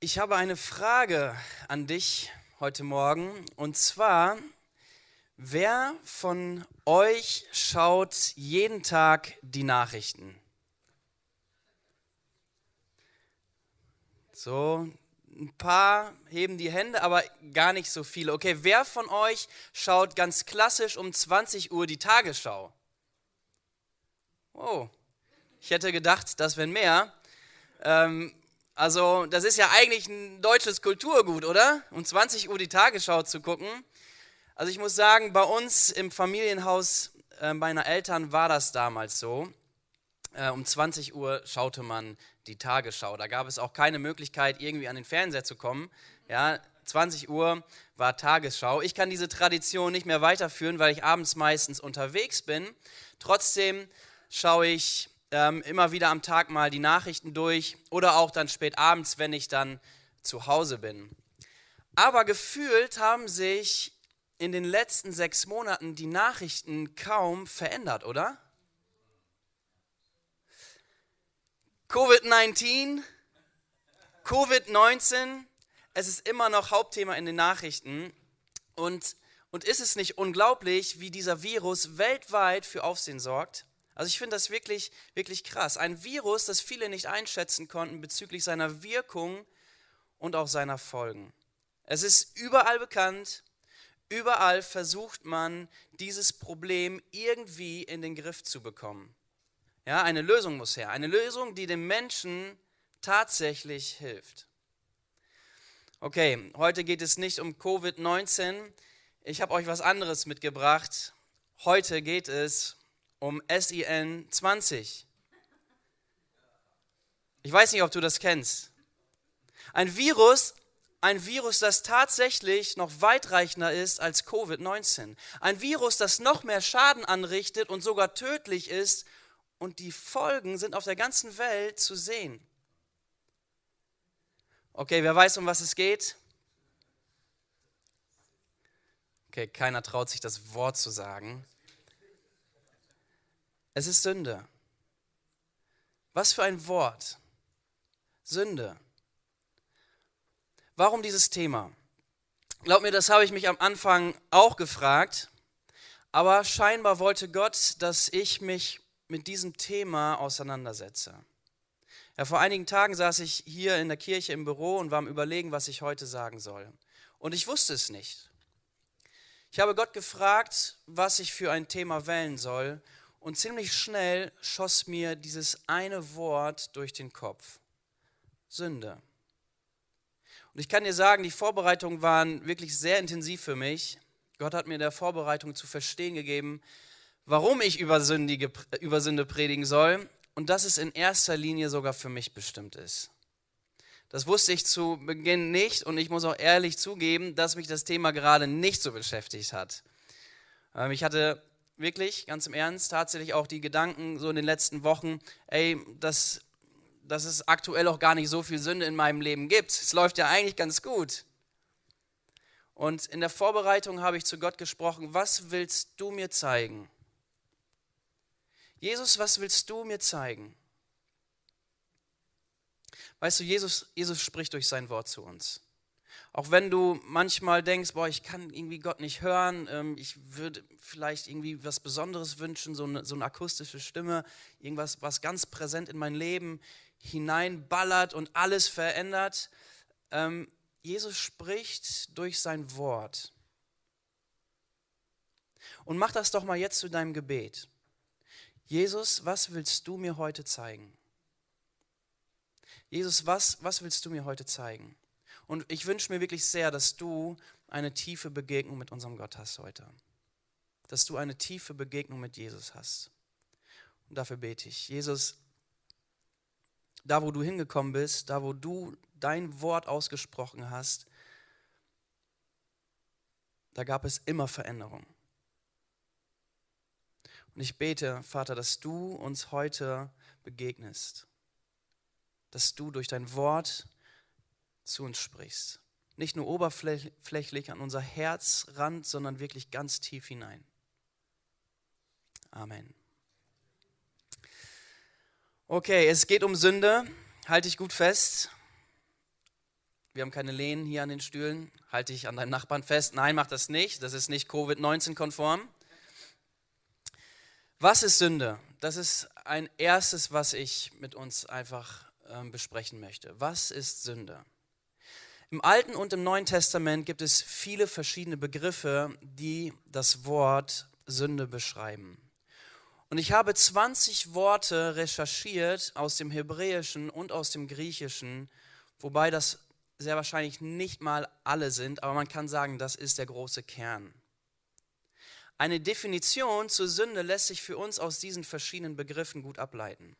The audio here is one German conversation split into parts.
Ich habe eine Frage an dich heute Morgen und zwar, wer von euch schaut jeden Tag die Nachrichten? So, ein paar heben die Hände, aber gar nicht so viele. Okay, wer von euch schaut ganz klassisch um 20 Uhr die Tagesschau? Oh, ich hätte gedacht, das wären mehr. Ähm, also, das ist ja eigentlich ein deutsches Kulturgut, oder? Um 20 Uhr die Tagesschau zu gucken. Also, ich muss sagen, bei uns im Familienhaus äh, meiner Eltern war das damals so. Äh, um 20 Uhr schaute man die Tagesschau. Da gab es auch keine Möglichkeit, irgendwie an den Fernseher zu kommen. Ja, 20 Uhr war Tagesschau. Ich kann diese Tradition nicht mehr weiterführen, weil ich abends meistens unterwegs bin. Trotzdem schaue ich ähm, immer wieder am Tag mal die Nachrichten durch oder auch dann spät abends, wenn ich dann zu Hause bin. Aber gefühlt haben sich in den letzten sechs Monaten die Nachrichten kaum verändert, oder? Covid-19, Covid-19, es ist immer noch Hauptthema in den Nachrichten. Und, und ist es nicht unglaublich, wie dieser Virus weltweit für Aufsehen sorgt? Also ich finde das wirklich, wirklich krass. Ein Virus, das viele nicht einschätzen konnten bezüglich seiner Wirkung und auch seiner Folgen. Es ist überall bekannt, überall versucht man, dieses Problem irgendwie in den Griff zu bekommen. Ja, eine Lösung muss her. Eine Lösung, die dem Menschen tatsächlich hilft. Okay, heute geht es nicht um Covid-19. Ich habe euch was anderes mitgebracht. Heute geht es um SIN 20. Ich weiß nicht, ob du das kennst. Ein Virus, ein Virus, das tatsächlich noch weitreichender ist als Covid-19. Ein Virus, das noch mehr Schaden anrichtet und sogar tödlich ist und die Folgen sind auf der ganzen Welt zu sehen. Okay, wer weiß, um was es geht? Okay, keiner traut sich das Wort zu sagen. Es ist Sünde. Was für ein Wort. Sünde. Warum dieses Thema? Glaub mir, das habe ich mich am Anfang auch gefragt, aber scheinbar wollte Gott, dass ich mich mit diesem Thema auseinandersetze. Ja, vor einigen Tagen saß ich hier in der Kirche im Büro und war am Überlegen, was ich heute sagen soll. Und ich wusste es nicht. Ich habe Gott gefragt, was ich für ein Thema wählen soll. Und ziemlich schnell schoss mir dieses eine Wort durch den Kopf. Sünde. Und ich kann dir sagen, die Vorbereitungen waren wirklich sehr intensiv für mich. Gott hat mir in der Vorbereitung zu verstehen gegeben, warum ich über, Sündige, über Sünde predigen soll und dass es in erster Linie sogar für mich bestimmt ist. Das wusste ich zu Beginn nicht und ich muss auch ehrlich zugeben, dass mich das Thema gerade nicht so beschäftigt hat. Ähm, ich hatte wirklich, ganz im Ernst, tatsächlich auch die Gedanken so in den letzten Wochen, ey, dass, dass es aktuell auch gar nicht so viel Sünde in meinem Leben gibt. Es läuft ja eigentlich ganz gut. Und in der Vorbereitung habe ich zu Gott gesprochen, was willst du mir zeigen? Jesus, was willst du mir zeigen? Weißt du, Jesus, Jesus spricht durch sein Wort zu uns. Auch wenn du manchmal denkst, boah, ich kann irgendwie Gott nicht hören, ähm, ich würde vielleicht irgendwie was Besonderes wünschen, so eine, so eine akustische Stimme, irgendwas, was ganz präsent in mein Leben hineinballert und alles verändert. Ähm, Jesus spricht durch sein Wort. Und mach das doch mal jetzt zu deinem Gebet. Jesus, was willst du mir heute zeigen? Jesus, was, was willst du mir heute zeigen? Und ich wünsche mir wirklich sehr, dass du eine tiefe Begegnung mit unserem Gott hast heute. Dass du eine tiefe Begegnung mit Jesus hast. Und dafür bete ich. Jesus, da wo du hingekommen bist, da wo du dein Wort ausgesprochen hast, da gab es immer Veränderung. Und ich bete, Vater, dass du uns heute begegnest, dass du durch dein Wort zu uns sprichst. Nicht nur oberflächlich an unser Herzrand, sondern wirklich ganz tief hinein. Amen. Okay, es geht um Sünde, Halte dich gut fest. Wir haben keine Lehnen hier an den Stühlen. Halte dich an deinem Nachbarn fest. Nein, mach das nicht. Das ist nicht Covid-19-konform. Was ist Sünde? Das ist ein erstes, was ich mit uns einfach äh, besprechen möchte. Was ist Sünde? Im Alten und im Neuen Testament gibt es viele verschiedene Begriffe, die das Wort Sünde beschreiben. Und ich habe 20 Worte recherchiert aus dem Hebräischen und aus dem Griechischen, wobei das sehr wahrscheinlich nicht mal alle sind, aber man kann sagen, das ist der große Kern. Eine Definition zur Sünde lässt sich für uns aus diesen verschiedenen Begriffen gut ableiten.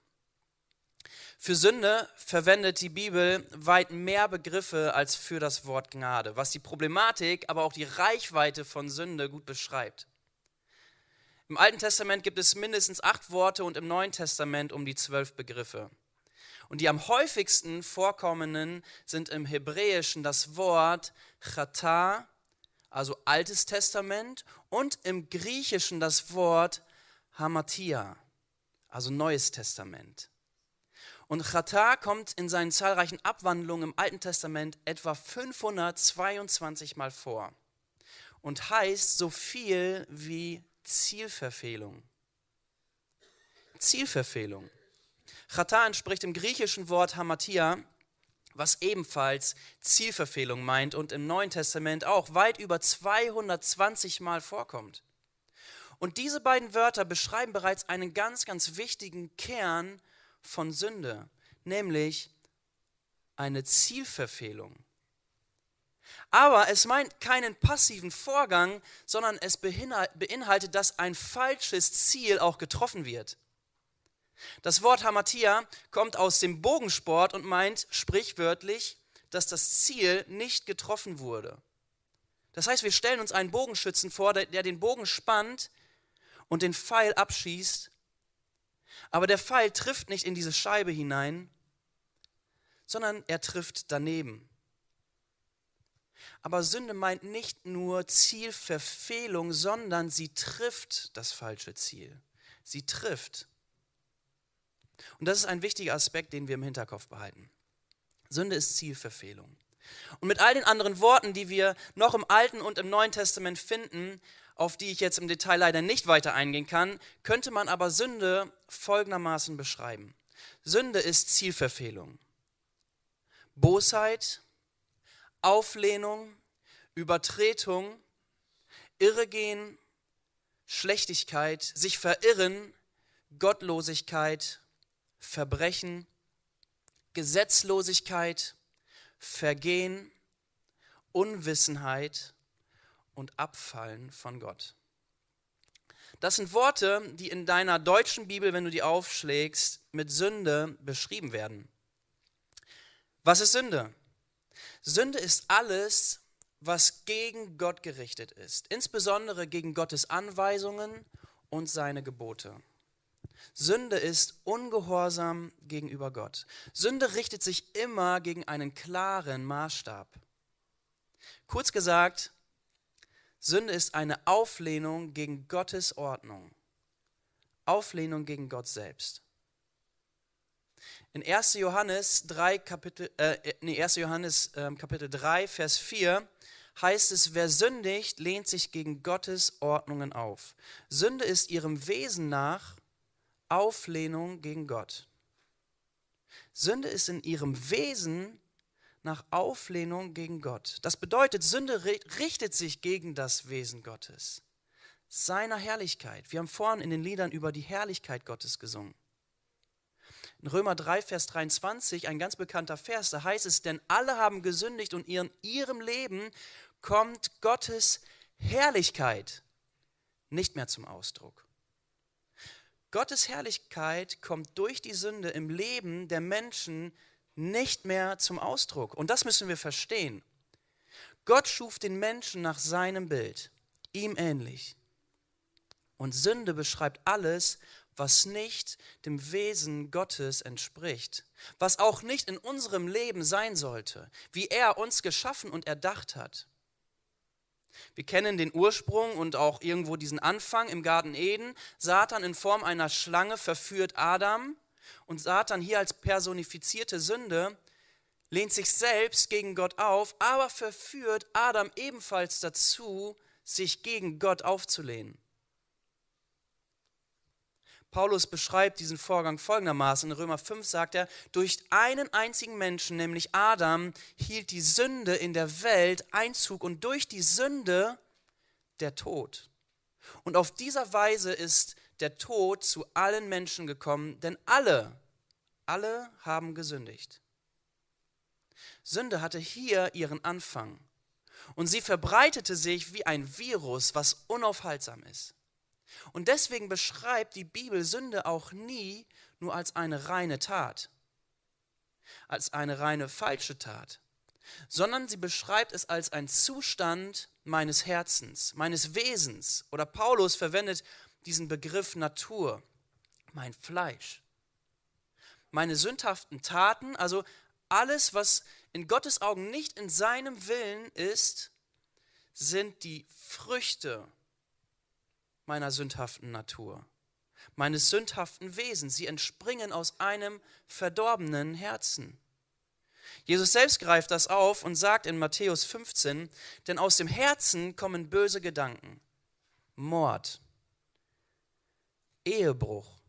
Für Sünde verwendet die Bibel weit mehr Begriffe als für das Wort Gnade, was die Problematik, aber auch die Reichweite von Sünde gut beschreibt. Im Alten Testament gibt es mindestens acht Worte und im Neuen Testament um die zwölf Begriffe. Und die am häufigsten vorkommenden sind im Hebräischen das Wort Chata, also Altes Testament, und im Griechischen das Wort Hamatia, also Neues Testament. Und Chata kommt in seinen zahlreichen Abwandlungen im Alten Testament etwa 522 Mal vor und heißt so viel wie Zielverfehlung. Zielverfehlung. Chata entspricht dem griechischen Wort Hamatia, was ebenfalls Zielverfehlung meint und im Neuen Testament auch weit über 220 Mal vorkommt. Und diese beiden Wörter beschreiben bereits einen ganz, ganz wichtigen Kern von Sünde, nämlich eine Zielverfehlung. Aber es meint keinen passiven Vorgang, sondern es beinhaltet, dass ein falsches Ziel auch getroffen wird. Das Wort Hamatia kommt aus dem Bogensport und meint sprichwörtlich, dass das Ziel nicht getroffen wurde. Das heißt, wir stellen uns einen Bogenschützen vor, der, den Bogen spannt und den Pfeil abschießt aber der Pfeil trifft nicht in diese Scheibe hinein, sondern er trifft daneben. Aber Sünde meint nicht nur Zielverfehlung, sondern sie trifft das falsche Ziel. Sie trifft. Und das ist ein wichtiger Aspekt, den wir im Hinterkopf behalten. Sünde ist Zielverfehlung. Und mit all den anderen Worten, die wir noch im Alten und im Neuen Testament finden, auf die ich jetzt im Detail leider nicht weiter eingehen kann, könnte man aber Sünde folgendermaßen beschreiben. Sünde ist Zielverfehlung, Bosheit, Auflehnung, Übertretung, Irregehen, Schlechtigkeit, sich verirren, Gottlosigkeit, Verbrechen, Gesetzlosigkeit, Vergehen, Unwissenheit, und Abfallen von Gott. Das sind Worte, die in deiner deutschen Bibel, wenn du die aufschlägst, mit Sünde beschrieben werden. Was ist Sünde? Sünde ist alles, was gegen Gott gerichtet ist, insbesondere gegen Gottes Anweisungen und seine Gebote. Sünde ist Ungehorsam gegenüber Gott. Sünde richtet sich immer gegen einen klaren Maßstab. Kurz gesagt, Sünde ist eine Auflehnung gegen Gottes Ordnung. Auflehnung gegen Gott selbst. In 1. Johannes 3, Kapitel, äh, nee, 1. Johannes äh, Kapitel 3, Vers 4 heißt es, wer sündigt, lehnt sich gegen Gottes Ordnungen auf. Sünde ist ihrem Wesen nach Auflehnung gegen Gott. Sünde ist in ihrem Wesen nach Auflehnung gegen Gott. Das bedeutet, Sünde richtet sich gegen das Wesen Gottes, seiner Herrlichkeit. Wir haben vorhin in den Liedern über die Herrlichkeit Gottes gesungen. In Römer 3, Vers 23, ein ganz bekannter Vers, da heißt es, denn alle haben gesündigt und in ihrem Leben kommt Gottes Herrlichkeit nicht mehr zum Ausdruck. Gottes Herrlichkeit kommt durch die Sünde im Leben der Menschen nicht mehr zum Ausdruck. Und das müssen wir verstehen. Gott schuf den Menschen nach seinem Bild, ihm ähnlich. Und Sünde beschreibt alles, was nicht dem Wesen Gottes entspricht, was auch nicht in unserem Leben sein sollte, wie er uns geschaffen und erdacht hat. Wir kennen den Ursprung und auch irgendwo diesen Anfang im Garten Eden. Satan in Form einer Schlange verführt Adam Und Satan hier als personifizierte Sünde lehnt sich selbst gegen Gott auf, aber verführt Adam ebenfalls dazu, sich gegen Gott aufzulehnen. Paulus beschreibt diesen Vorgang folgendermaßen. In Römer 5 sagt er, durch einen einzigen Menschen, nämlich Adam, hielt die Sünde in der Welt Einzug und durch die Sünde der Tod. Und auf dieser Weise ist der Tod zu allen Menschen gekommen, denn alle, alle haben gesündigt. Sünde hatte hier ihren Anfang und sie verbreitete sich wie ein Virus, was unaufhaltsam ist. Und deswegen beschreibt die Bibel Sünde auch nie nur als eine reine Tat, als eine reine falsche Tat, sondern sie beschreibt es als ein Zustand meines Herzens, meines Wesens. Oder Paulus verwendet diesen Begriff Natur, mein Fleisch. Meine sündhaften Taten, also alles, was in Gottes Augen nicht in seinem Willen ist, sind die Früchte meiner sündhaften Natur, meines sündhaften Wesens. Sie entspringen aus einem verdorbenen Herzen. Jesus selbst greift das auf und sagt in Matthäus 15, denn aus dem Herzen kommen böse Gedanken, Mord, Ehebruch,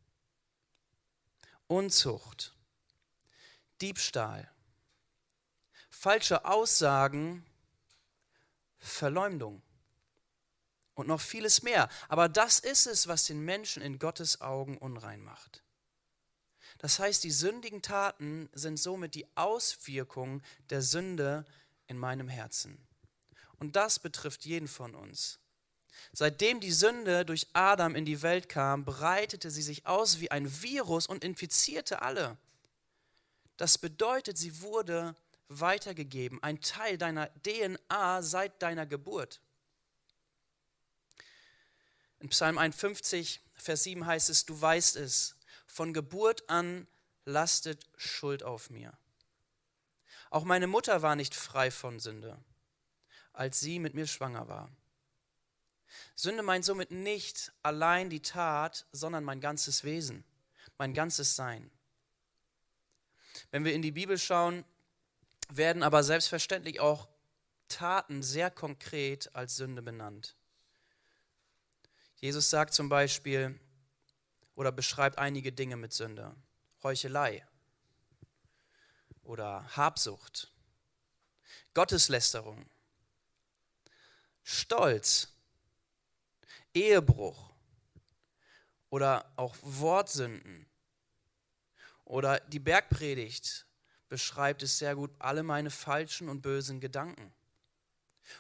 Unzucht, Diebstahl, falsche Aussagen, Verleumdung und noch vieles mehr. Aber das ist es, was den Menschen in Gottes Augen unrein macht. Das heißt, die sündigen Taten sind somit die Auswirkung der Sünde in meinem Herzen. Und das betrifft jeden von uns. Seitdem die Sünde durch Adam in die Welt kam, breitete sie sich aus wie ein Virus und infizierte alle. Das bedeutet, sie wurde weitergegeben, ein Teil deiner DNA seit deiner Geburt. In Psalm 51, Vers 7 heißt es, du weißt es, von Geburt an lastet Schuld auf mir. Auch meine Mutter war nicht frei von Sünde, als sie mit mir schwanger war. Sünde meint somit nicht allein die Tat, sondern mein ganzes Wesen, mein ganzes Sein. Wenn wir in die Bibel schauen, werden aber selbstverständlich auch Taten sehr konkret als Sünde benannt. Jesus sagt zum Beispiel oder beschreibt einige Dinge mit Sünde. Heuchelei oder Habsucht, Gotteslästerung, Stolz, Ehebruch oder auch Wortsünden oder die Bergpredigt beschreibt es sehr gut, alle meine falschen und bösen Gedanken.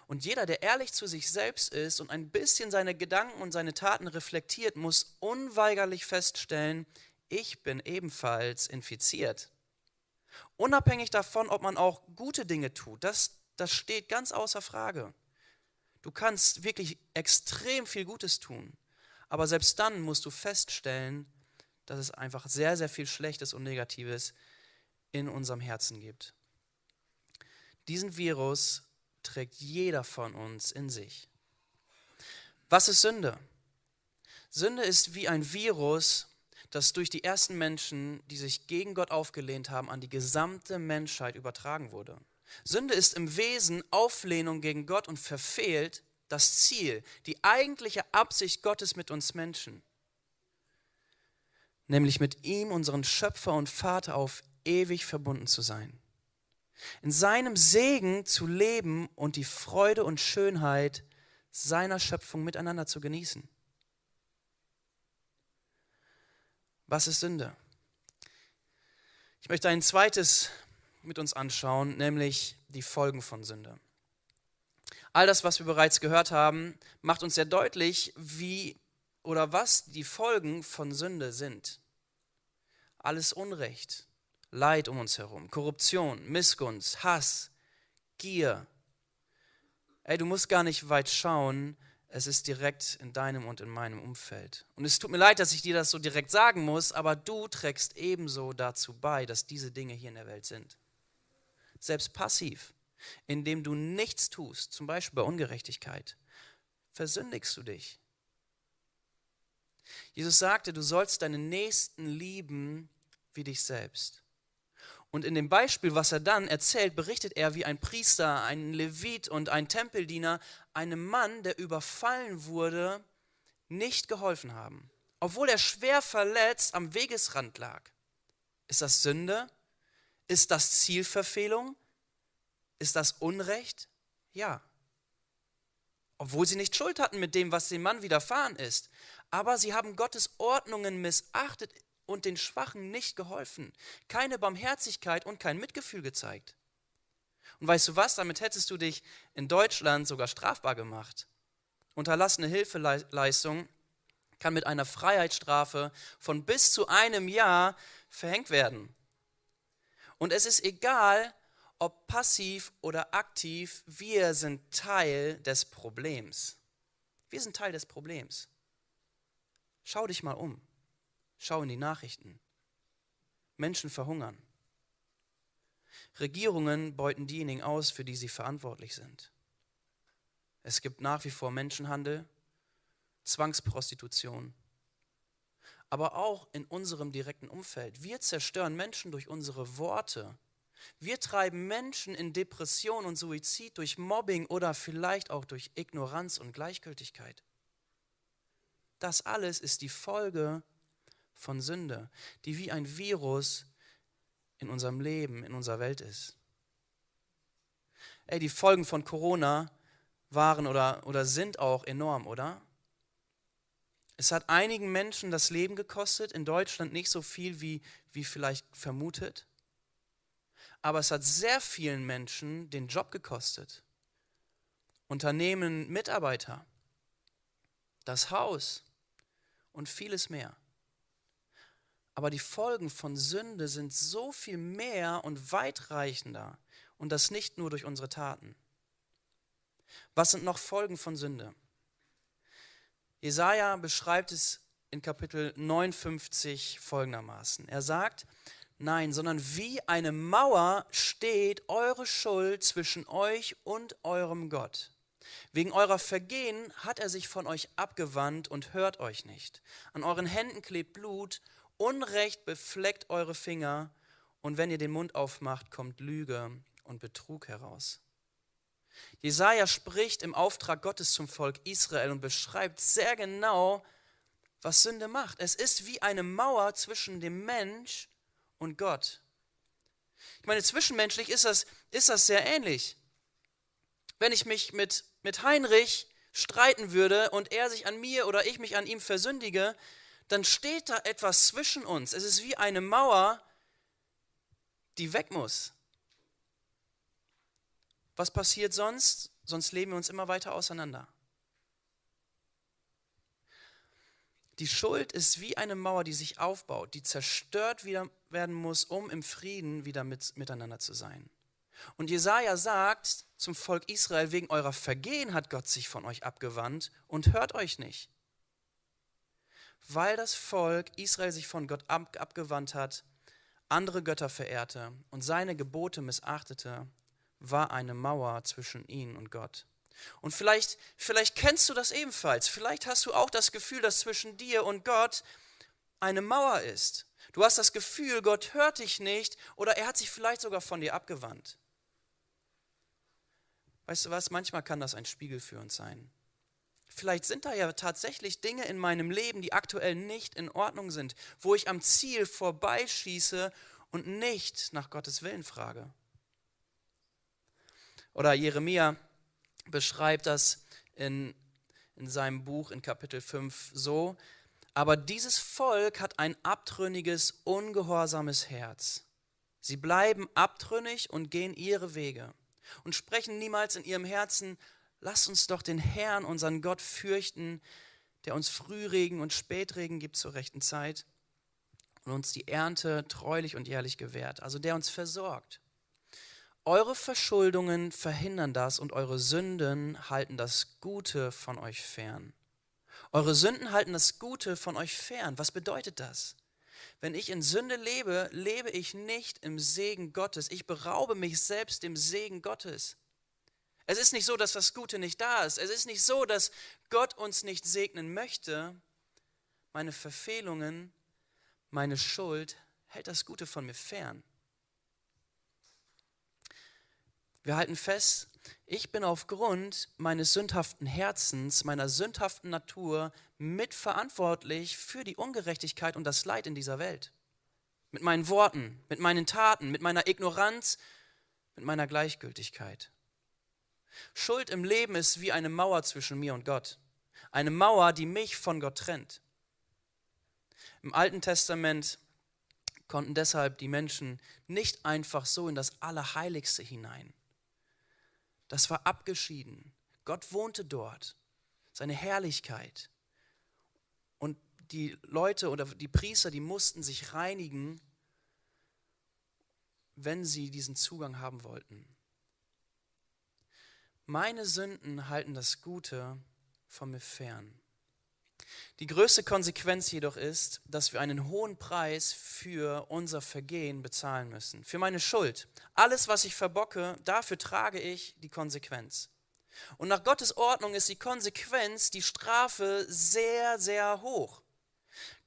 Und jeder, der ehrlich zu sich selbst ist und ein bisschen seine Gedanken und seine Taten reflektiert, muss unweigerlich feststellen, ich bin ebenfalls infiziert. Unabhängig davon, ob man auch gute Dinge tut, das, das steht ganz außer Frage. Du kannst wirklich extrem viel Gutes tun, aber selbst dann musst du feststellen, dass es einfach sehr, sehr viel Schlechtes und Negatives in unserem Herzen gibt. Diesen Virus trägt jeder von uns in sich. Was ist Sünde? Sünde ist wie ein Virus, das durch die ersten Menschen, die sich gegen Gott aufgelehnt haben, an die gesamte Menschheit übertragen wurde. Sünde ist im Wesen Auflehnung gegen Gott und verfehlt das Ziel, die eigentliche Absicht Gottes mit uns Menschen, nämlich mit ihm, unseren Schöpfer und Vater, auf ewig verbunden zu sein. In seinem Segen zu leben und die Freude und Schönheit seiner Schöpfung miteinander zu genießen. Was ist Sünde? Ich möchte ein zweites mit uns anschauen, nämlich die Folgen von Sünde. All das, was wir bereits gehört haben, macht uns sehr deutlich, wie oder was die Folgen von Sünde sind. Alles Unrecht, Leid um uns herum, Korruption, Missgunst, Hass, Gier. Ey, du musst gar nicht weit schauen, es ist direkt in deinem und in meinem Umfeld. Und es tut mir leid, dass ich dir das so direkt sagen muss, aber du trägst ebenso dazu bei, dass diese Dinge hier in der Welt sind. Selbst passiv, indem du nichts tust, zum Beispiel bei Ungerechtigkeit, versündigst du dich. Jesus sagte, du sollst deinen Nächsten lieben wie dich selbst. Und in dem Beispiel, was er dann erzählt, berichtet er, wie ein Priester, ein Levit und ein Tempeldiener einem Mann, der überfallen wurde, nicht geholfen haben, obwohl er schwer verletzt am Wegesrand lag. Ist das Sünde? Ist das Zielverfehlung? Ist das Unrecht? Ja. Obwohl sie nicht Schuld hatten mit dem, was dem Mann widerfahren ist. Aber sie haben Gottes Ordnungen missachtet und den Schwachen nicht geholfen. Keine Barmherzigkeit und kein Mitgefühl gezeigt. Und weißt du was, damit hättest du dich in Deutschland sogar strafbar gemacht. Unterlassene Hilfeleistung kann mit einer Freiheitsstrafe von bis zu einem Jahr verhängt werden. Und es ist egal, ob passiv oder aktiv, wir sind Teil des Problems. Wir sind Teil des Problems. Schau dich mal um. Schau in die Nachrichten. Menschen verhungern. Regierungen beuten diejenigen aus, für die sie verantwortlich sind. Es gibt nach wie vor Menschenhandel, Zwangsprostitution, aber auch in unserem direkten Umfeld. Wir zerstören Menschen durch unsere Worte. Wir treiben Menschen in Depression und Suizid durch Mobbing oder vielleicht auch durch Ignoranz und Gleichgültigkeit. Das alles ist die Folge von Sünde, die wie ein Virus in unserem Leben, in unserer Welt ist. Ey, die Folgen von Corona waren oder, oder sind auch enorm, oder? Es hat einigen Menschen das Leben gekostet, in Deutschland nicht so viel wie, wie vielleicht vermutet. Aber es hat sehr vielen Menschen den Job gekostet. Unternehmen, Mitarbeiter, das Haus und vieles mehr. Aber die Folgen von Sünde sind so viel mehr und weitreichender und das nicht nur durch unsere Taten. Was sind noch Folgen von Sünde? Jesaja beschreibt es in Kapitel 59 folgendermaßen. Er sagt, nein, sondern wie eine Mauer steht eure Schuld zwischen euch und eurem Gott. Wegen eurer Vergehen hat er sich von euch abgewandt und hört euch nicht. An euren Händen klebt Blut, Unrecht befleckt eure Finger, und wenn ihr den Mund aufmacht, kommt Lüge und Betrug heraus. Jesaja spricht im Auftrag Gottes zum Volk Israel und beschreibt sehr genau, was Sünde macht. Es ist wie eine Mauer zwischen dem Mensch und Gott. Ich meine, zwischenmenschlich ist das, ist das sehr ähnlich. Wenn ich mich mit, mit Heinrich streiten würde und er sich an mir oder ich mich an ihm versündige, dann steht da etwas zwischen uns. Es ist wie eine Mauer, die weg muss. Was passiert sonst? Sonst leben wir uns immer weiter auseinander. Die Schuld ist wie eine Mauer, die sich aufbaut, die zerstört werden muss, um im Frieden wieder mit, miteinander zu sein. Und Jesaja sagt zum Volk Israel: Wegen eurer Vergehen hat Gott sich von euch abgewandt und hört euch nicht. Weil das Volk Israel sich von Gott ab, abgewandt hat, andere Götter verehrte und seine Gebote missachtete, war eine Mauer zwischen ihnen und Gott. Und vielleicht, vielleicht kennst du das ebenfalls. Vielleicht hast du auch das Gefühl, dass zwischen dir und Gott eine Mauer ist. Du hast das Gefühl, Gott hört dich nicht oder er hat sich vielleicht sogar von dir abgewandt. Weißt du was, manchmal kann das ein Spiegel für uns sein. Vielleicht sind da ja tatsächlich Dinge in meinem Leben, die aktuell nicht in Ordnung sind, wo ich am Ziel vorbeischieße und nicht nach Gottes Willen frage. Oder Jeremia beschreibt das in, in seinem Buch in Kapitel 5 so, aber dieses Volk hat ein abtrünniges, ungehorsames Herz. Sie bleiben abtrünnig und gehen ihre Wege und sprechen niemals in ihrem Herzen, lass uns doch den Herrn, unseren Gott, fürchten, der uns Frühregen und Spätregen gibt zur rechten Zeit und uns die Ernte treulich und jährlich gewährt, also der uns versorgt. Eure Verschuldungen verhindern das und eure Sünden halten das Gute von euch fern. Eure Sünden halten das Gute von euch fern. Was bedeutet das? Wenn ich in Sünde lebe, lebe ich nicht im Segen Gottes. Ich beraube mich selbst dem Segen Gottes. Es ist nicht so, dass das Gute nicht da ist. Es ist nicht so, dass Gott uns nicht segnen möchte. Meine Verfehlungen, meine Schuld hält das Gute von mir fern. Wir halten fest, ich bin aufgrund meines sündhaften Herzens, meiner sündhaften Natur mitverantwortlich für die Ungerechtigkeit und das Leid in dieser Welt. Mit meinen Worten, mit meinen Taten, mit meiner Ignoranz, mit meiner Gleichgültigkeit. Schuld im Leben ist wie eine Mauer zwischen mir und Gott. Eine Mauer, die mich von Gott trennt. Im Alten Testament konnten deshalb die Menschen nicht einfach so in das Allerheiligste hinein. Das war abgeschieden. Gott wohnte dort. Seine Herrlichkeit. Und die Leute oder die Priester, die mussten sich reinigen, wenn sie diesen Zugang haben wollten. Meine Sünden halten das Gute von mir fern. Die größte Konsequenz jedoch ist, dass wir einen hohen Preis für unser Vergehen bezahlen müssen, für meine Schuld. Alles, was ich verbocke, dafür trage ich die Konsequenz. Und nach Gottes Ordnung ist die Konsequenz, die Strafe sehr, sehr hoch.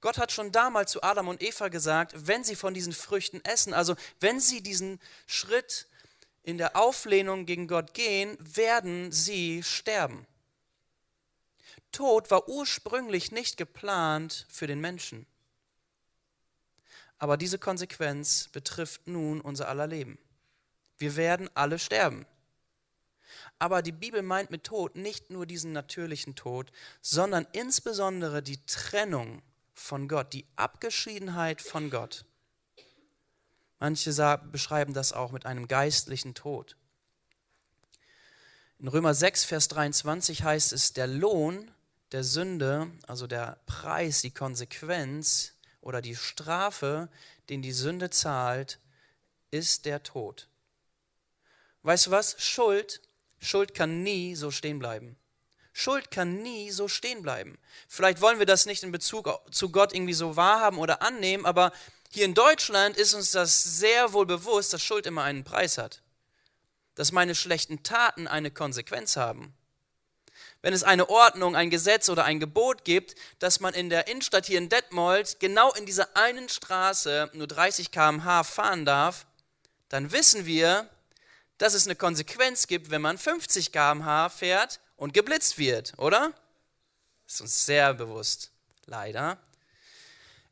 Gott hat schon damals zu Adam und Eva gesagt, wenn sie von diesen Früchten essen, also wenn sie diesen Schritt in der Auflehnung gegen Gott gehen, werden sie sterben. Tod war ursprünglich nicht geplant für den Menschen. Aber diese Konsequenz betrifft nun unser aller Leben. Wir werden alle sterben. Aber die Bibel meint mit Tod nicht nur diesen natürlichen Tod, sondern insbesondere die Trennung von Gott, die Abgeschiedenheit von Gott. Manche beschreiben das auch mit einem geistlichen Tod. In Römer 6, Vers 23 heißt es, der Lohn der Sünde, also der Preis, die Konsequenz oder die Strafe, den die Sünde zahlt, ist der Tod. Weißt du was? Schuld, Schuld kann nie so stehen bleiben. Schuld kann nie so stehen bleiben. Vielleicht wollen wir das nicht in Bezug zu Gott irgendwie so wahrhaben oder annehmen, aber hier in Deutschland ist uns das sehr wohl bewusst, dass Schuld immer einen Preis hat. Dass meine schlechten Taten eine Konsequenz haben wenn es eine Ordnung, ein Gesetz oder ein Gebot gibt, dass man in der Innenstadt hier in Detmold genau in dieser einen Straße nur 30 km/h fahren darf, dann wissen wir, dass es eine Konsequenz gibt, wenn man 50 km/h fährt und geblitzt wird, oder? Das ist uns sehr bewusst, leider.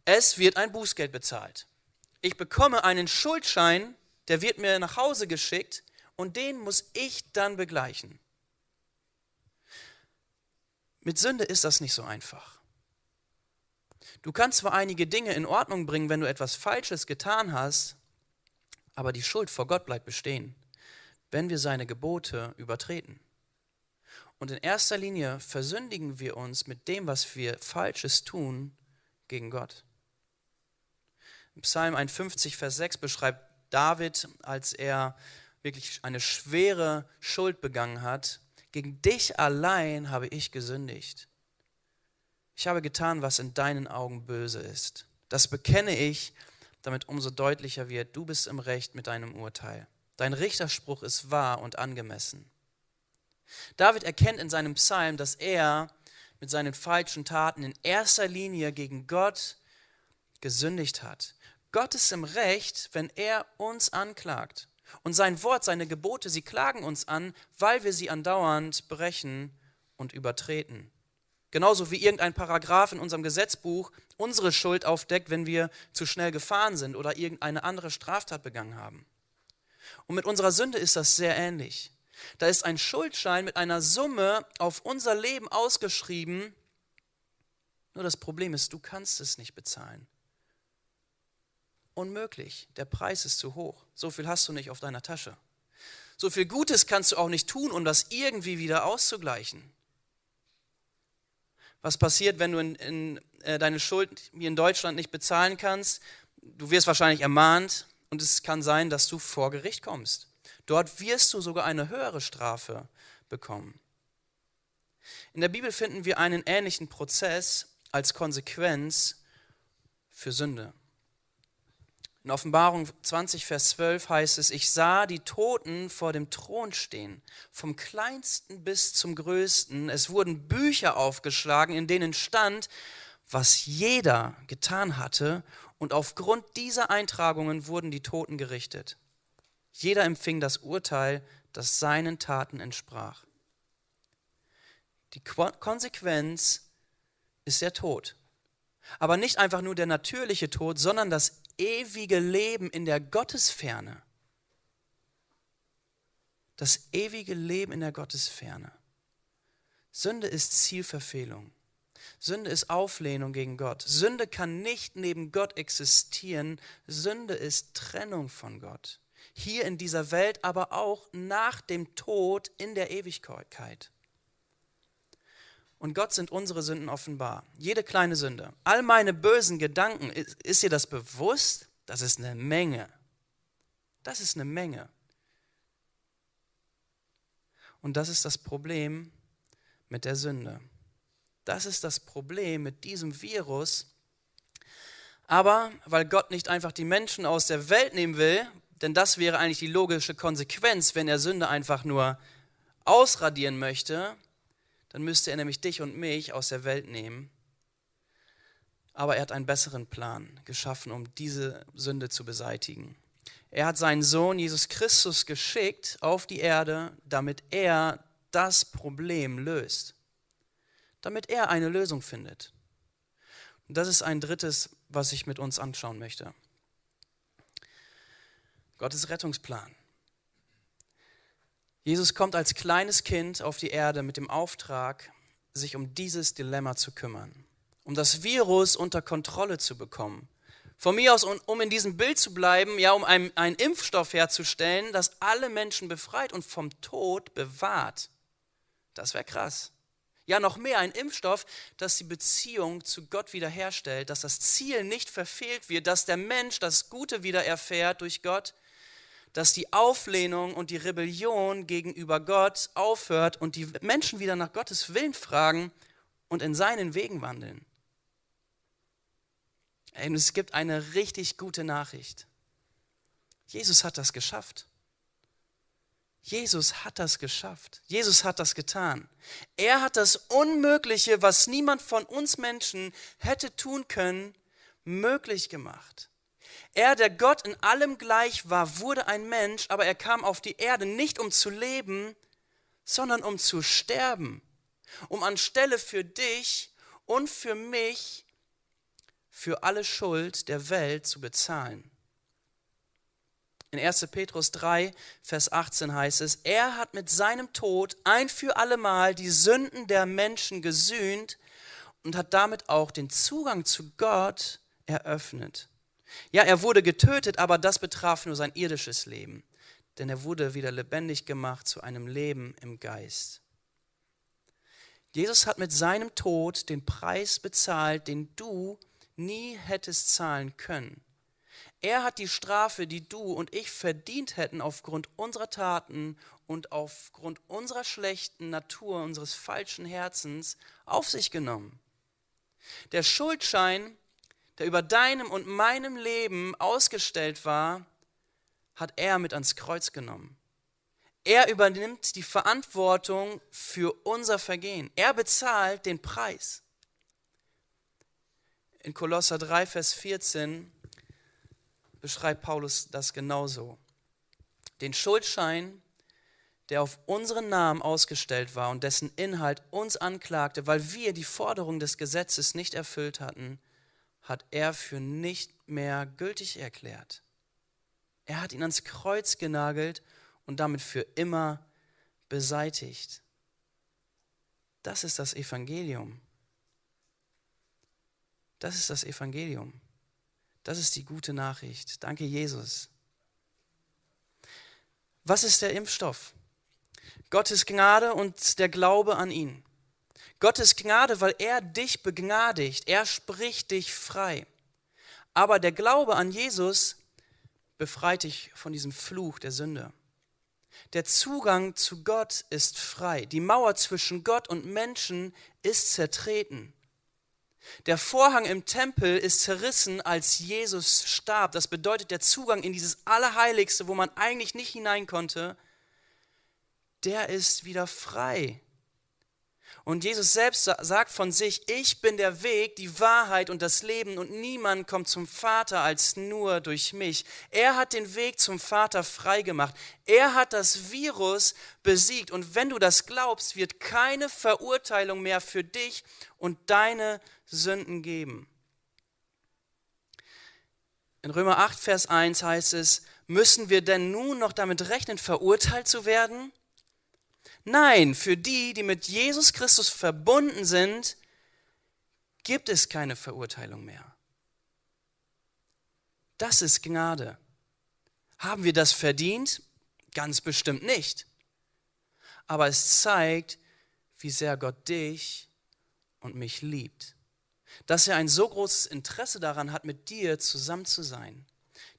Es wird ein Bußgeld bezahlt. Ich bekomme einen Schuldschein, der wird mir nach Hause geschickt und den muss ich dann begleichen. Mit Sünde ist das nicht so einfach. Du kannst zwar einige Dinge in Ordnung bringen, wenn du etwas Falsches getan hast, aber die Schuld vor Gott bleibt bestehen, wenn wir seine Gebote übertreten. Und in erster Linie versündigen wir uns mit dem, was wir Falsches tun, gegen Gott. Psalm 51, Vers 6 beschreibt David, als er wirklich eine schwere Schuld begangen hat, gegen dich allein habe ich gesündigt. Ich habe getan, was in deinen Augen böse ist. Das bekenne ich, damit umso deutlicher wird, du bist im Recht mit deinem Urteil. Dein Richterspruch ist wahr und angemessen. David erkennt in seinem Psalm, dass er mit seinen falschen Taten in erster Linie gegen Gott gesündigt hat. Gott ist im Recht, wenn er uns anklagt. Und sein Wort, seine Gebote, sie klagen uns an, weil wir sie andauernd brechen und übertreten. Genauso wie irgendein Paragraph in unserem Gesetzbuch unsere Schuld aufdeckt, wenn wir zu schnell gefahren sind oder irgendeine andere Straftat begangen haben. Und mit unserer Sünde ist das sehr ähnlich. Da ist ein Schuldschein mit einer Summe auf unser Leben ausgeschrieben. Nur das Problem ist, du kannst es nicht bezahlen. Unmöglich. Der Preis ist zu hoch. So viel hast du nicht auf deiner Tasche. So viel Gutes kannst du auch nicht tun, um das irgendwie wieder auszugleichen. Was passiert, wenn du in, in, äh, deine Schuld hier in Deutschland nicht bezahlen kannst? Du wirst wahrscheinlich ermahnt und es kann sein, dass du vor Gericht kommst. Dort wirst du sogar eine höhere Strafe bekommen. In der Bibel finden wir einen ähnlichen Prozess als Konsequenz für Sünde. In Offenbarung 20, Vers 12 heißt es, ich sah die Toten vor dem Thron stehen, vom kleinsten bis zum größten. Es wurden Bücher aufgeschlagen, in denen stand, was jeder getan hatte Und aufgrund dieser Eintragungen wurden die Toten gerichtet. Jeder empfing das Urteil, das seinen Taten entsprach. Die Konsequenz ist der Tod. Aber nicht einfach nur der natürliche Tod, sondern das ewige Leben in der Gottesferne. Das ewige Leben in der Gottesferne. Sünde ist Zielverfehlung. Sünde ist Auflehnung gegen Gott. Sünde kann nicht neben Gott existieren. Sünde ist Trennung von Gott. Hier in dieser Welt, aber auch nach dem Tod in der Ewigkeit. Und Gott sind unsere Sünden offenbar. Jede kleine Sünde. All meine bösen Gedanken, ist, dir das bewusst? Das ist eine Menge. Das ist eine Menge. Und das ist das Problem mit der Sünde. Das ist das Problem mit diesem Virus. Aber weil Gott nicht einfach die Menschen aus der Welt nehmen will, denn das wäre eigentlich die logische Konsequenz, wenn er Sünde einfach nur ausradieren möchte, dann müsste er nämlich dich und mich aus der Welt nehmen. Aber er hat einen besseren Plan geschaffen, um diese Sünde zu beseitigen. Er hat seinen Sohn Jesus Christus geschickt auf die Erde, damit er das Problem löst damit er eine Lösung findet. Und das ist ein drittes, was ich mit uns anschauen möchte. Gottes Rettungsplan. Jesus kommt als kleines Kind auf die Erde mit dem Auftrag, sich um dieses Dilemma zu kümmern, um das Virus unter Kontrolle zu bekommen. Von mir aus, um in diesem Bild zu bleiben, ja, um einen, einen Impfstoff herzustellen, das alle Menschen befreit und vom Tod bewahrt. Das wäre krass. Ja, noch mehr, ein Impfstoff, das die Beziehung zu Gott wiederherstellt, dass das Ziel nicht verfehlt wird, dass der Mensch das Gute wieder erfährt durch Gott, dass die Auflehnung und die Rebellion gegenüber Gott aufhört und die Menschen wieder nach Gottes Willen fragen und in seinen Wegen wandeln. Und es gibt eine richtig gute Nachricht. Jesus hat das geschafft. Jesus hat das geschafft. Jesus hat das getan. Er hat das Unmögliche, was niemand von uns Menschen hätte tun können, möglich gemacht. Er, der Gott in allem gleich war, wurde ein Mensch, aber er kam auf die Erde nicht um zu leben, sondern um zu sterben, um anstelle für dich und für mich, für alle Schuld der Welt zu bezahlen. In 1. Petrus 3, Vers 18 heißt es, er hat mit seinem Tod ein für allemal die Sünden der Menschen gesühnt und hat damit auch den Zugang zu Gott eröffnet. Ja, er wurde getötet, aber das betraf nur sein irdisches Leben, denn er wurde wieder lebendig gemacht zu einem Leben im Geist. Jesus hat mit seinem Tod den Preis bezahlt, den du nie hättest zahlen können. Er hat die Strafe, die du und ich verdient hätten aufgrund unserer Taten und aufgrund unserer schlechten Natur, unseres falschen Herzens, auf sich genommen. Der Schuldschein, der über deinem und meinem Leben ausgestellt war, hat er mit ans Kreuz genommen. Er übernimmt die Verantwortung für unser Vergehen. Er bezahlt den Preis. In Kolosser 3, Vers 14 beschreibt Paulus das genauso. Den Schuldschein, der auf unseren Namen ausgestellt war und dessen Inhalt uns anklagte, weil wir die Forderung des Gesetzes nicht erfüllt hatten, hat er für nicht mehr gültig erklärt. Er hat ihn ans Kreuz genagelt und damit für immer beseitigt. Das ist das Evangelium. Das ist das Evangelium. Das ist die gute Nachricht. Danke, Jesus. Was ist der Impfstoff? Gottes Gnade und der Glaube an ihn. Gottes Gnade, weil er dich begnadigt, er spricht dich frei. Aber der Glaube an Jesus befreit dich von diesem Fluch der Sünde. Der Zugang zu Gott ist frei. Die Mauer zwischen Gott und Menschen ist zertreten. Der Vorhang im Tempel ist zerrissen, als Jesus starb. Das bedeutet, der Zugang in dieses Allerheiligste, wo man eigentlich nicht hinein konnte, der ist wieder frei. Und Jesus selbst sagt von sich, ich bin der Weg, die Wahrheit und das Leben und niemand kommt zum Vater als nur durch mich. Er hat den Weg zum Vater freigemacht. Er hat das Virus besiegt. Und wenn du das glaubst, wird keine Verurteilung mehr für dich und deine Sünden geben. In Römer 8, Vers 1 heißt es, müssen wir denn nun noch damit rechnen, verurteilt zu werden? Nein, für die, die mit Jesus Christus verbunden sind, gibt es keine Verurteilung mehr. Das ist Gnade. Haben wir das verdient? Ganz bestimmt nicht. Aber es zeigt, wie sehr Gott dich und mich liebt. Dass er ein so großes Interesse daran hat, mit dir zusammen zu sein.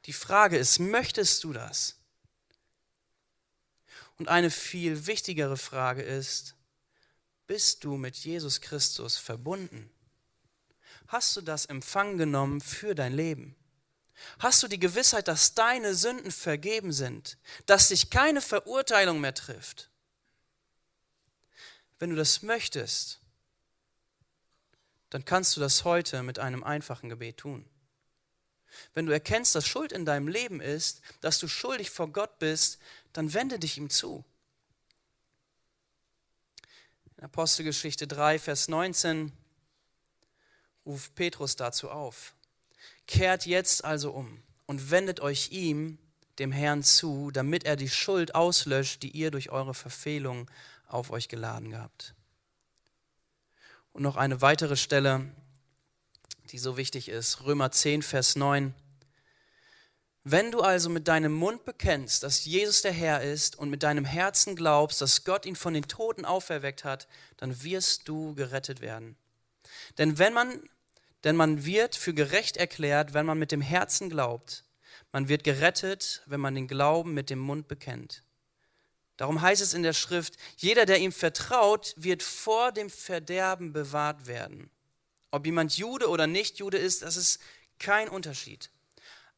Die Frage ist, möchtest du das? Und eine viel wichtigere Frage ist, bist du mit Jesus Christus verbunden? Hast du das Empfang genommen für dein Leben? Hast du die Gewissheit, dass deine Sünden vergeben sind, dass dich keine Verurteilung mehr trifft? Wenn du das möchtest, dann kannst du das heute mit einem einfachen Gebet tun. Wenn du erkennst, dass Schuld in deinem Leben ist, dass du schuldig vor Gott bist, dann wende dich ihm zu. In Apostelgeschichte 3, Vers 19 ruft Petrus dazu auf. Kehrt jetzt also um und wendet euch ihm, dem Herrn, zu, damit er die Schuld auslöscht, die ihr durch eure Verfehlung auf euch geladen habt. Und noch eine weitere Stelle, die so wichtig ist, Römer 10, Vers 9. Wenn du also mit deinem Mund bekennst, dass Jesus der Herr ist und mit deinem Herzen glaubst, dass Gott ihn von den Toten auferweckt hat, dann wirst du gerettet werden. Denn wenn man denn man wird für gerecht erklärt, wenn man mit dem Herzen glaubt. Man wird gerettet, wenn man den Glauben mit dem Mund bekennt. Darum heißt es in der Schrift, jeder, der ihm vertraut, wird vor dem Verderben bewahrt werden. Ob jemand Jude oder nicht Jude ist, das ist kein Unterschied.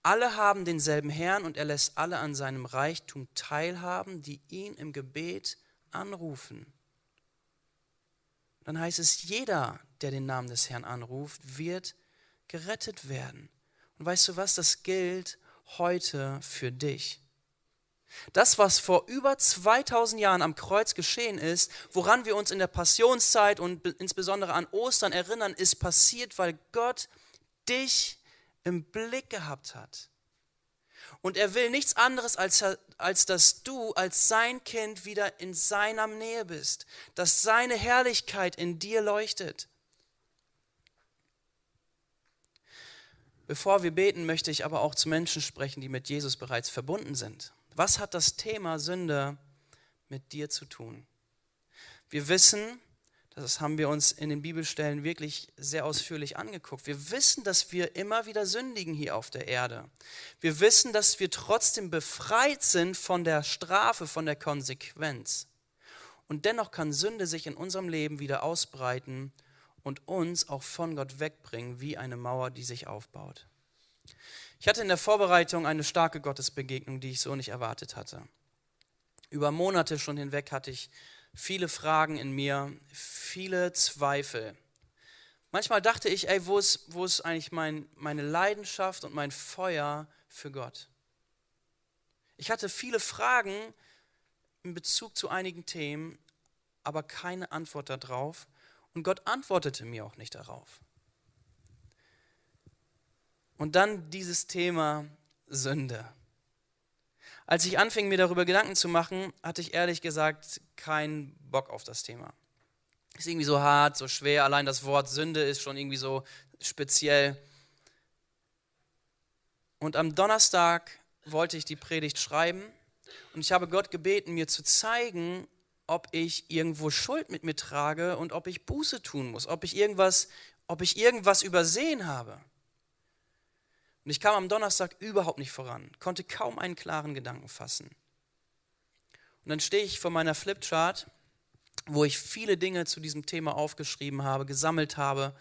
Alle haben denselben Herrn und er lässt alle an seinem Reichtum teilhaben, die ihn im Gebet anrufen. Dann heißt es, jeder, der den Namen des Herrn anruft, wird gerettet werden. Und weißt du was, das gilt heute für dich. Das, was vor über 2000 Jahren am Kreuz geschehen ist, woran wir uns in der Passionszeit und insbesondere an Ostern erinnern, ist passiert, weil Gott dich im Blick gehabt hat. Und er will nichts anderes, als, als dass du als sein Kind wieder in seiner Nähe bist, dass seine Herrlichkeit in dir leuchtet. Bevor wir beten, möchte ich aber auch zu Menschen sprechen, die mit Jesus bereits verbunden sind. Was hat das Thema Sünde mit dir zu tun? Wir wissen, das haben wir uns in den Bibelstellen wirklich sehr ausführlich angeguckt. Wir wissen, dass wir immer wieder sündigen hier auf der Erde. Wir wissen, dass wir trotzdem befreit sind von der Strafe, von der Konsequenz. Und dennoch kann Sünde sich in unserem Leben wieder ausbreiten und uns auch von Gott wegbringen, wie eine Mauer, die sich aufbaut. Ich hatte in der Vorbereitung eine starke Gottesbegegnung, die ich so nicht erwartet hatte. Über Monate schon hinweg hatte ich viele Fragen in mir, viele Zweifel. Manchmal dachte ich, ey, wo ist, wo ist eigentlich mein, meine Leidenschaft und mein Feuer für Gott? Ich hatte viele Fragen in Bezug zu einigen Themen, aber keine Antwort darauf. Und Gott antwortete mir auch nicht darauf. Und dann dieses Thema Sünde. Als ich anfing, mir darüber Gedanken zu machen, hatte ich ehrlich gesagt keinen Bock auf das Thema. Ist irgendwie so hart, so schwer. Allein das Wort Sünde ist schon irgendwie so speziell. Und am Donnerstag wollte ich die Predigt schreiben und ich habe Gott gebeten, mir zu zeigen, ob ich irgendwo Schuld mit mir trage und ob ich Buße tun muss, ob ich irgendwas, ob ich irgendwas übersehen habe. Und ich kam am Donnerstag überhaupt nicht voran, konnte kaum einen klaren Gedanken fassen. Und dann stehe ich vor meiner Flipchart, wo ich viele Dinge zu diesem Thema aufgeschrieben habe, gesammelt habe.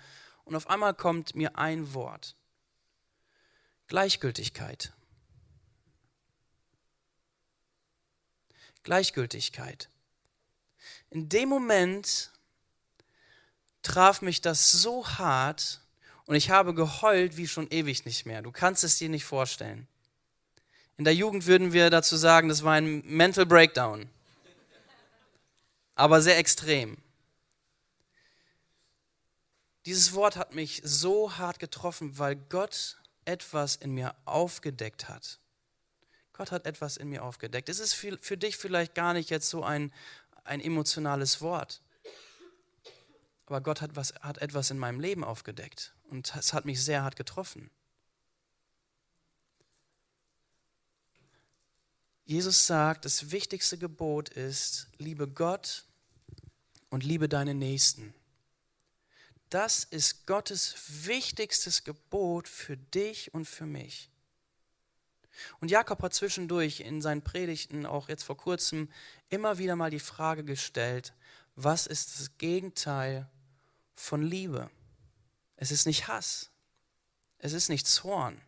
Und auf einmal kommt mir ein Wort. Gleichgültigkeit. Gleichgültigkeit. In dem Moment traf mich das so hart und ich habe geheult wie schon ewig nicht mehr. Du kannst es dir nicht vorstellen. In der Jugend würden wir dazu sagen, das war ein Mental Breakdown. Aber sehr extrem. Dieses Wort hat mich so hart getroffen, weil Gott etwas in mir aufgedeckt hat. Gott hat etwas in mir aufgedeckt. Es ist für, für dich vielleicht gar nicht jetzt so ein, ein emotionales Wort. Aber Gott hat, was, hat etwas in meinem Leben aufgedeckt und es hat mich sehr hart getroffen. Jesus sagt, das wichtigste Gebot ist, liebe Gott und liebe deine Nächsten. Das ist Gottes wichtigstes Gebot für dich und für mich. Und Jakob hat zwischendurch in seinen Predigten, auch jetzt vor kurzem, immer wieder mal die Frage gestellt, was ist das Gegenteil von Liebe? Es ist nicht Hass, es ist nicht Zorn,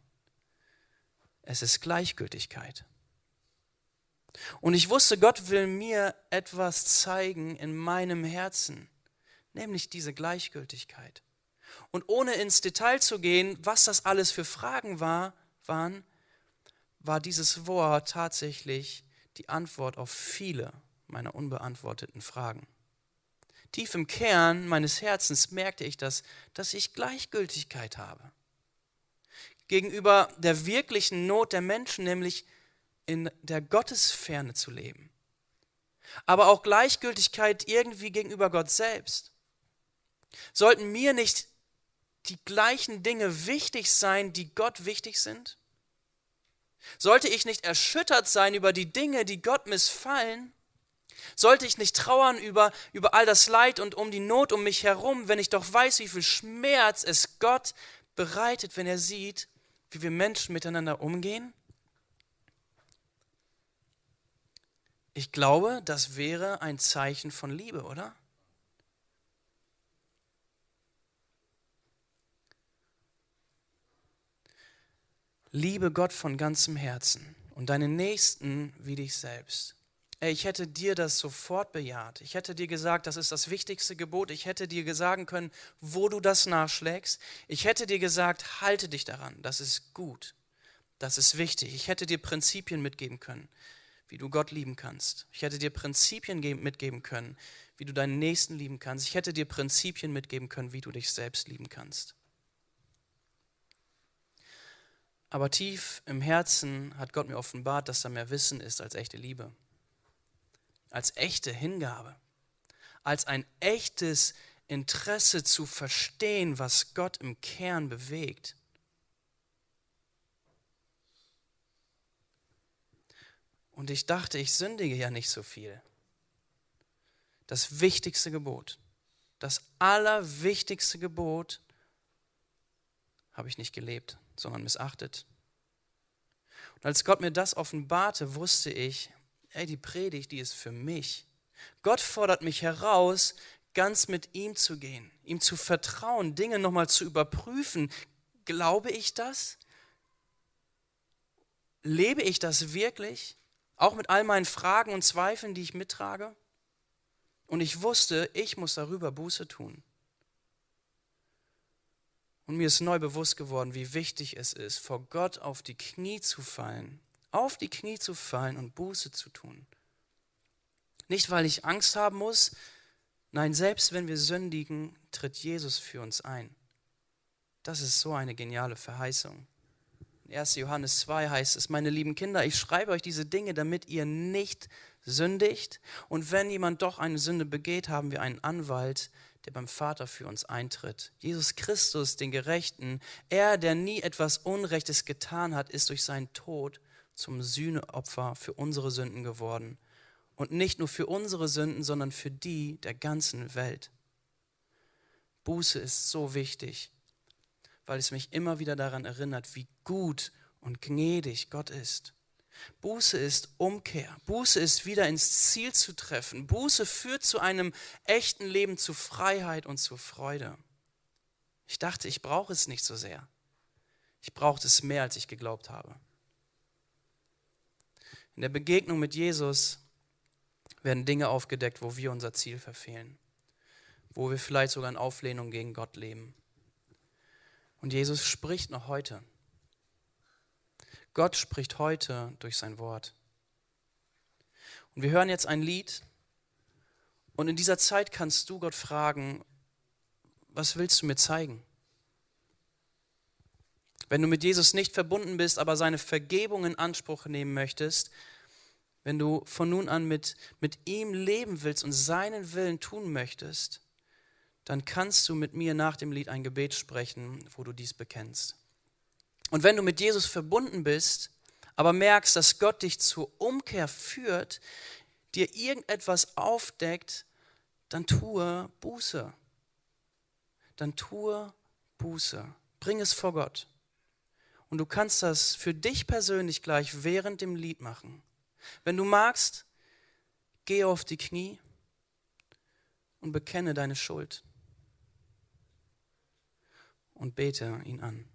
es ist Gleichgültigkeit. Und ich wusste, Gott will mir etwas zeigen in meinem Herzen nämlich diese Gleichgültigkeit. Und ohne ins Detail zu gehen, was das alles für Fragen war, waren, war dieses Wort tatsächlich die Antwort auf viele meiner unbeantworteten Fragen. Tief im Kern meines Herzens merkte ich das, dass ich Gleichgültigkeit habe. Gegenüber der wirklichen Not der Menschen, nämlich in der Gottesferne zu leben. Aber auch Gleichgültigkeit irgendwie gegenüber Gott selbst. Sollten mir nicht die gleichen Dinge wichtig sein, die Gott wichtig sind? Sollte ich nicht erschüttert sein über die Dinge, die Gott missfallen? Sollte ich nicht trauern über, über all das Leid und um die Not um mich herum, wenn ich doch weiß, wie viel Schmerz es Gott bereitet, wenn er sieht, wie wir Menschen miteinander umgehen? Ich glaube, das wäre ein Zeichen von Liebe, oder? Liebe Gott von ganzem Herzen und deinen Nächsten wie dich selbst. Ey, ich hätte dir das sofort bejaht. Ich hätte dir gesagt, das ist das wichtigste Gebot. Ich hätte dir sagen können, wo du das nachschlägst. Ich hätte dir gesagt, halte dich daran. Das ist gut. Das ist wichtig. Ich hätte dir Prinzipien mitgeben können, wie du Gott lieben kannst. Ich hätte dir Prinzipien mitgeben können, wie du deinen Nächsten lieben kannst. Ich hätte dir Prinzipien mitgeben können, wie du dich selbst lieben kannst. Aber tief im Herzen hat Gott mir offenbart, dass da mehr Wissen ist als echte Liebe, als echte Hingabe, als ein echtes Interesse zu verstehen, was Gott im Kern bewegt. Und ich dachte, ich sündige ja nicht so viel. Das wichtigste Gebot, das allerwichtigste Gebot habe ich nicht gelebt sondern missachtet. Und als Gott mir das offenbarte, wusste ich, ey, die Predigt, die ist für mich. Gott fordert mich heraus, ganz mit ihm zu gehen, ihm zu vertrauen, Dinge nochmal zu überprüfen. Glaube ich das? Lebe ich das wirklich? Auch mit all meinen Fragen und Zweifeln, die ich mittrage? Und ich wusste, ich muss darüber Buße tun. Und mir ist neu bewusst geworden, wie wichtig es ist, vor Gott auf die Knie zu fallen, auf die Knie zu fallen und Buße zu tun. Nicht, weil ich Angst haben muss, nein, selbst wenn wir sündigen, tritt Jesus für uns ein. Das ist so eine geniale Verheißung. In 1. Johannes 2 heißt es, meine lieben Kinder, ich schreibe euch diese Dinge, damit ihr nicht sündigt. Und wenn jemand doch eine Sünde begeht, haben wir einen Anwalt, der beim Vater für uns eintritt. Jesus Christus, den Gerechten, er, der nie etwas Unrechtes getan hat, ist durch seinen Tod zum Sühneopfer für unsere Sünden geworden. Und nicht nur für unsere Sünden, sondern für die der ganzen Welt. Buße ist so wichtig, weil es mich immer wieder daran erinnert, wie gut und gnädig Gott ist. Buße ist Umkehr. Buße ist wieder ins Ziel zu treffen. Buße führt zu einem echten Leben, zu Freiheit und zu Freude. Ich dachte, ich brauche es nicht so sehr. Ich brauchte es mehr, als ich geglaubt habe. In der Begegnung mit Jesus werden Dinge aufgedeckt, wo wir unser Ziel verfehlen. wo wir vielleicht sogar in Auflehnung gegen Gott leben. Und Jesus spricht noch heute. Gott spricht heute durch sein Wort. Und wir hören jetzt ein Lied. Und in dieser Zeit kannst du Gott fragen, was willst du mir zeigen? Wenn du mit Jesus nicht verbunden bist, aber seine Vergebung in Anspruch nehmen möchtest, wenn du von nun an mit, mit ihm leben willst und seinen Willen tun möchtest, dann kannst du mit mir nach dem Lied ein Gebet sprechen, wo du dies bekennst. Und wenn du mit Jesus verbunden bist, aber merkst, dass Gott dich zur Umkehr führt, dir irgendetwas aufdeckt, dann tue Buße. Dann tue Buße. Bring es vor Gott. Und du kannst das für dich persönlich gleich während dem Lied machen. Wenn du magst, geh auf die Knie und bekenne deine Schuld und bete ihn an.